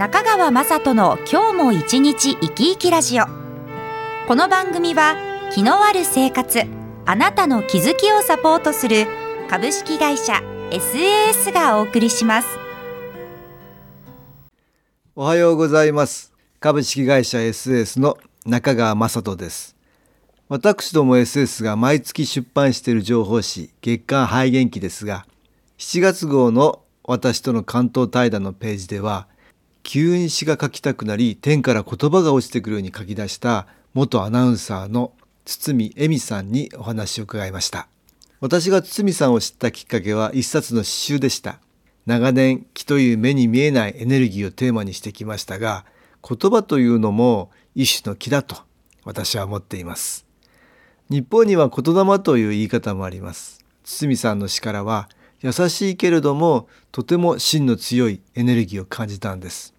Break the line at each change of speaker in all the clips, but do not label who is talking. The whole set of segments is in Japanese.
中川雅人の今日も一日生き生きラジオ。この番組は気のある生活あなたの気づきをサポートする株式会社 SAS がお送りします。
おはようございます。株式会社 SAS の中川雅人です。私ども SS が毎月出版している情報誌月刊肺元気ですが7月号の私との関東対談のページでは急に詩が書きたくなり天から言葉が落ちてくるように書き出した元アナウンサーの堤恵美さんにお話を伺いました。私が堤さんを知ったきっかけは一冊の詩集でした。長年気という目に見えないエネルギーをテーマにしてきましたが言葉というのも一種の気だと私は思っています。日本には言霊という言い方もあります。堤さんの詩からは優しいけれどもとても芯の強いエネルギーを感じたんです。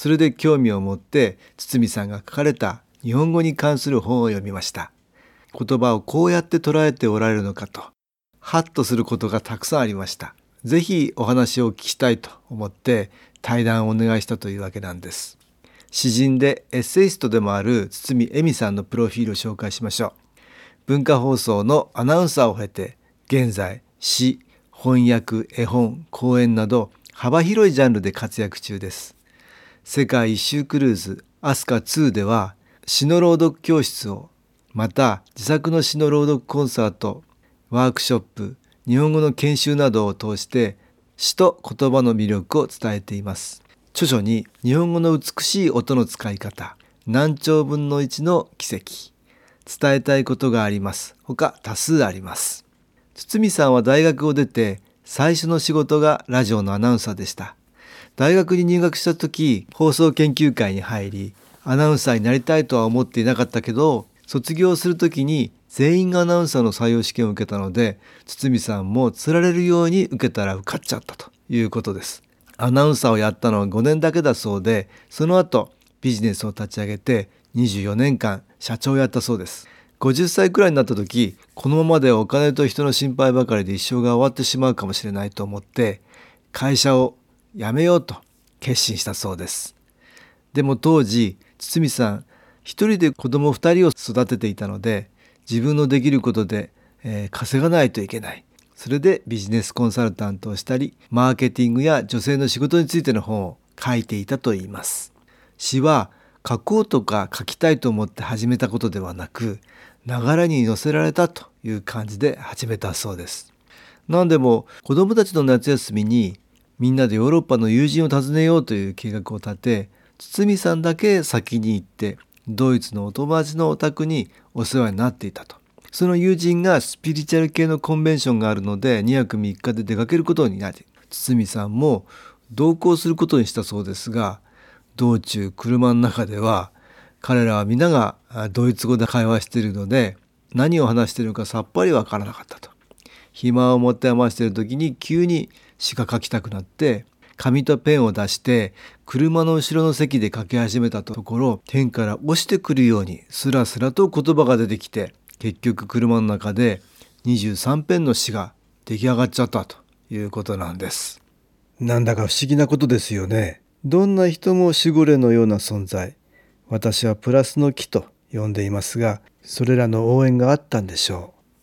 それで興味を持って堤さんが書かれた日本語に関する本を読みました。言葉をこうやって捉えておられるのかとハッとすることがたくさんありました。ぜひお話を聞きたいと思って対談をお願いしたというわけなんです。詩人でエッセイストでもある堤恵美さんのプロフィールを紹介しましょう。文化放送のアナウンサーを経て現在詩翻訳絵本講演など幅広いジャンルで活躍中です。世界一周クルーズアスカ2では詩の朗読教室をまた自作の詩の朗読コンサートワークショップ日本語の研修などを通して詩と言葉の魅力を伝えています。著書に日本語の美しい音の使い方何兆分の1の奇跡。伝えたいことがあります。他多数あります。堤さんは大学を出て最初の仕事がラジオのアナウンサーでした。大学に入学した時放送研究会に入りアナウンサーになりたいとは思っていなかったけど卒業する時に全員がアナウンサーの採用試験を受けたので堤さんもつられるように受けたら受かっちゃったということです。アナウンサーをやったのは5年だけだそうでその後ビジネスを立ち上げて24年間社長をやったそうです。50歳くらいになった時このままでお金と人の心配ばかりで一生が終わってしまうかもしれないと思って会社を辞めようと決心したそうです。でも当時堤さん一人で子供2人を育てていたので自分のできることで、えー、稼がないといけない。それでビジネスコンサルタントをしたりマーケティングや女性の仕事についての本を書いていたといいます。詩は書こうとか書きたいと思って始めたことではなく流れに乗せられたという感じで始めたそうです。何でも子供たちの夏休みにみんなでヨーロッパの友人を訪ねようという計画を立て堤さんだけ先に行ってドイツのお友達のお宅にお世話になっていたと。その友人がスピリチュアル系のコンベンションがあるので2泊3日で出かけることになり堤さんも同行することにしたそうですが道中車の中では彼らは皆がドイツ語で会話しているので何を話しているかさっぱりわからなかったと。暇を持て余している時に急に詩が書きたくなって紙とペンを出して車の後ろの席で書き始めたところ天から落ちてくるようにスラスラと言葉が出てきて結局車の中で23ペンの詩が出来上がっちゃったということなんです。なんだか不思議なことですよね。どんな人も守護霊のような存在。私はプラスの木と呼んでいますがそれらの応援があったんでしょう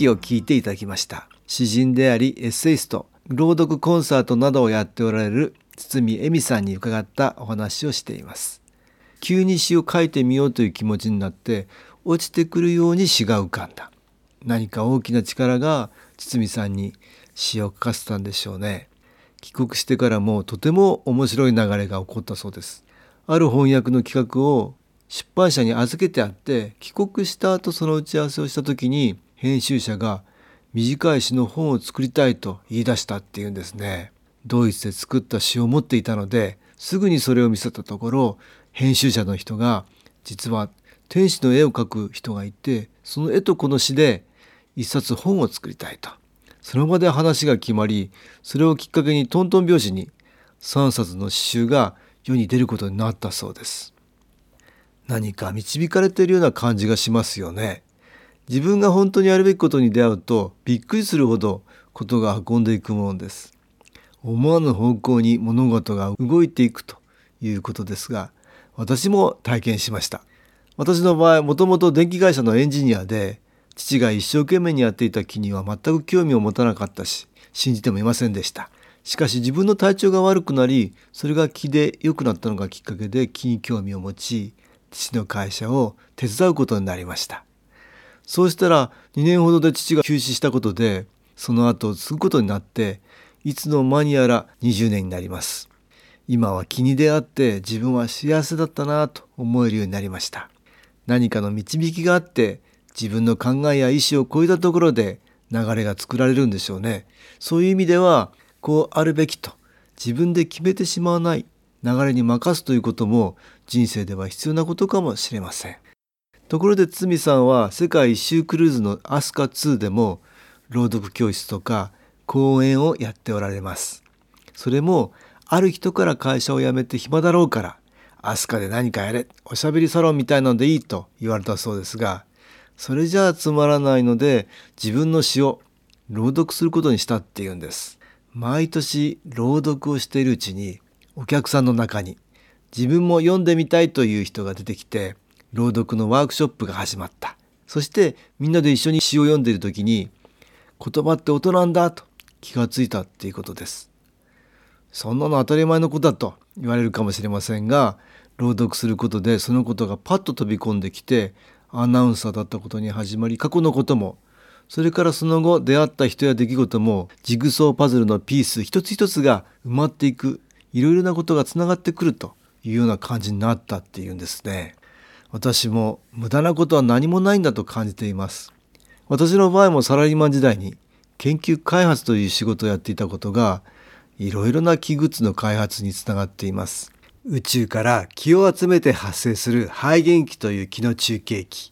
音機を聞いていただきました。詩人でありエッセイスト朗読コンサートなどをやっておられる堤恵美さんに伺ったお話をしています。急に詩を書いてみようという気持ちになって落ちてくるように詩が浮かんだ。何か大きな力が堤さんに詩を書かせたんでしょうね。帰国してからもとても面白い流れが起こったそうです。ある翻訳の企画を出版社に預けてあって帰国した後その打ち合わせをした時に編集者が短い詩の本を作りたいと言い出したっていうんですね。ドイツで作った詩を持っていたのですぐにそれを見せたところ編集者の人が実は天使の絵を描く人がいてその絵とこの詩で一冊本を作りたいと。その場で話が決まりそれをきっかけにトントン拍子に3冊の詩集が世に出ることになったそうです。何か導かれているような感じがしますよね。自分が本当にやるべきことに出会うとびっくりするほどことが運んでいくものです。思わぬ方向に物事が動いていくということですが私も体験しました。私の場合もともと電気会社のエンジニアで父が一生懸命にやっていた木には全く興味を持たなかったし信じてもいませんでした。しかし自分の体調が悪くなりそれが木で良くなったのがきっかけで木に興味を持ち父の会社を手伝うことになりました。そうしたら2年ほどで父が休止したことでその後継ぐことになっていつの間にやら20年になります今は気に出会って自分は幸せだったなと思えるようになりました何かの導きがあって自分の考えや意志を超えたところで流れが作られるんでしょうね。そういう意味ではこうあるべきと自分で決めてしまわない流れに任すということも人生では必要なことかもしれません。ところで堤さんは世界一周クルーズのアスカ2でも朗読教室とか講演をやっておられます。それもある人から会社を辞めて暇だろうからアスカで何かやれおしゃべりサロンみたいなのでいいと言われたそうですがそれじゃあつまらないので自分の詩を朗読することにしたっていうんです毎年朗読をしているうちにお客さんの中に自分も読んでみたいという人が出てきて朗読のワークショップが始まった。そしてみんなで一緒に詩を読んでいる時に言葉って音なんだと気がついたっていうことです。そんなの当たり前のことだと言われるかもしれませんが朗読することでそのことがパッと飛び込んできてアナウンサーだったことに始まり過去のこともそれからその後出会った人や出来事もジグソーパズルのピース一つ一つが埋まっていくいろいろなことがつながってくるというような感じになったっていうんですね。私も無駄なことは何もないんだと感じています。私の場合もサラリーマン時代に研究開発という仕事をやっていたことがいろいろな器具の開発につながっています。宇宙から気を集めて発生する肺元気という気の中継機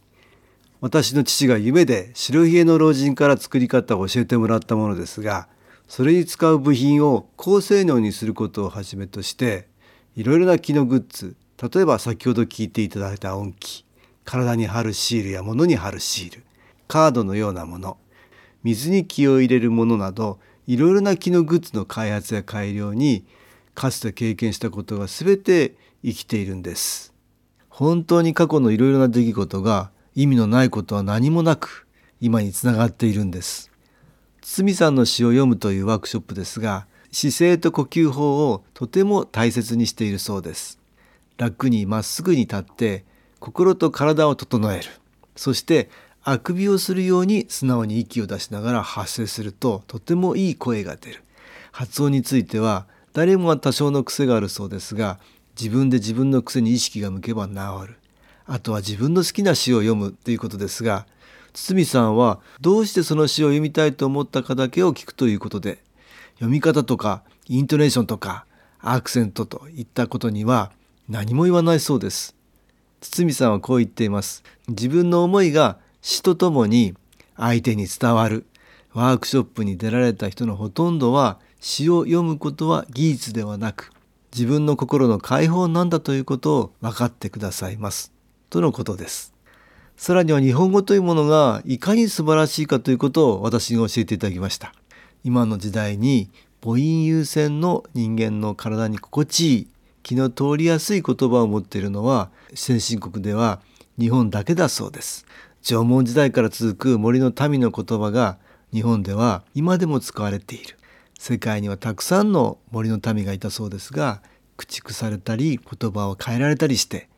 私の父が夢で白ひげの老人から作り方を教えてもらったものですがそれに使う部品を高性能にすることをはじめとしていろいろな気のグッズ例えば先ほど聞いていただいた音機体に貼るシールや物に貼るシール。カードのようなもの。水に気を入れるものなどいろいろな気のグッズの開発や改良にかつて経験したことが全て生きているんです。本当に過去のいろいろな出来事が意味のないことは何もなく今につながっているんです。堤さんの詩を読むというワークショップですが姿勢と呼吸法をとても大切にしているそうです。楽にまっすぐに立って心と体を整える。そしてあくびをするように素直に息を出しながら発声するととてもいい声が出る。発音については誰もが多少の癖があるそうですが自分で自分の癖に意識が向けば治る。あとは自分の好きな詩を読むということですが堤さんはどうしてその詩を読みたいと思ったかだけを聞くということで読み方とかイントネーションとかアクセントといったことには何も言わないそうです。堤さんはこう言っています。自分の思いが詩とともに相手に伝わる。ワークショップに出られた人のほとんどは詩を読むことは技術ではなく自分の心の解放なんだということを分かってくださいます。とのことです。さらには日本語というものがいかに素晴らしいかということを私に教えていただきました。今の時代に母音優先の人間の体に心地いい気の通りやすい言葉を持っているのは先進国では日本だけだそうです。縄文時代から続く森の民の言葉が日本では今でも使われている。世界にはたくさんの森の民がいたそうですが駆逐されたり言葉を変えられたりして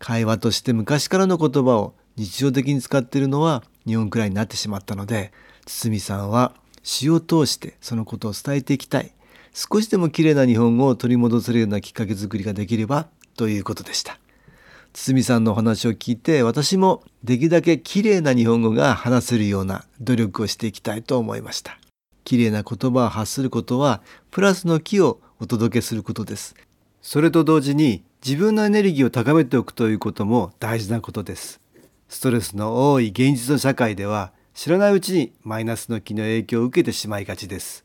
会話として昔からの言葉を日常的に使っているのは日本くらいになってしまったので堤さんは詩を通してそのことを伝えていきたい。少しでも綺麗な日本語を取り戻せるようなきっかけ作りができればということでした。堤さんのお話を聞いて私もできるだけ綺麗な日本語が話せるような努力をしていきたいと思いました。綺麗な言葉を発することはプラスの気をお届けすることです。それと同時に自分のエネルギーを高めておくということも大事なことです。ストレスの多い現実の社会では知らないうちにマイナスの気の影響を受けてしまいがちです。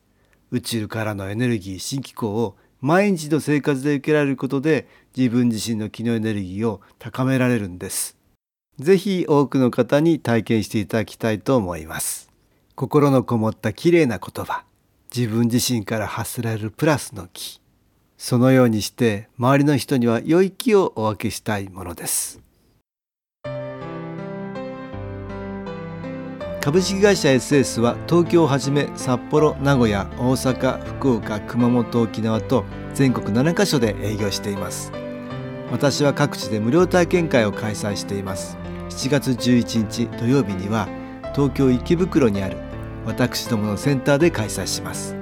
宇宙からのエネルギー新機構を毎日の生活で受けられることで自分自身の気のエネルギーを高められるんです。ぜひ多くの方に体験していただきたいと思います。心のこもった綺麗な言葉。自分自身から発せられるプラスの気そのようにして周りの人には良い気をお分けしたいものです。株式会社 SS は東京をはじめ札幌名古屋大阪福岡熊本沖縄と全国7カ所で営業しています。私は各地で無料体験会を開催しています。7月11日土曜日には東京池袋にある私どものセンターで開催します。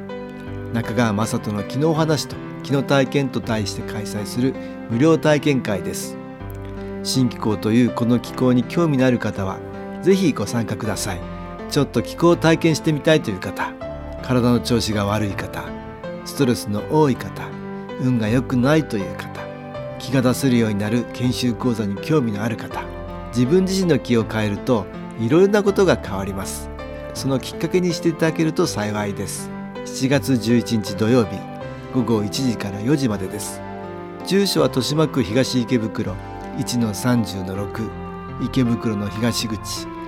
中川雅人の昨日話と昨日体験と題して開催する無料体験会です。新気候というこの気候に興味のある方はぜひご参加ください。ちょっと気候を体験してみたいという方体の調子が悪い方ストレスの多い方運が良くないという方気が出せるようになる研修講座に興味のある方自分自身の気を変えるといろいろなことが変わります。そのきっかけにしていただけると幸いです。7月11日土曜日午後1時から4時までです。住所は豊島区東池袋1-30-6池袋の東口。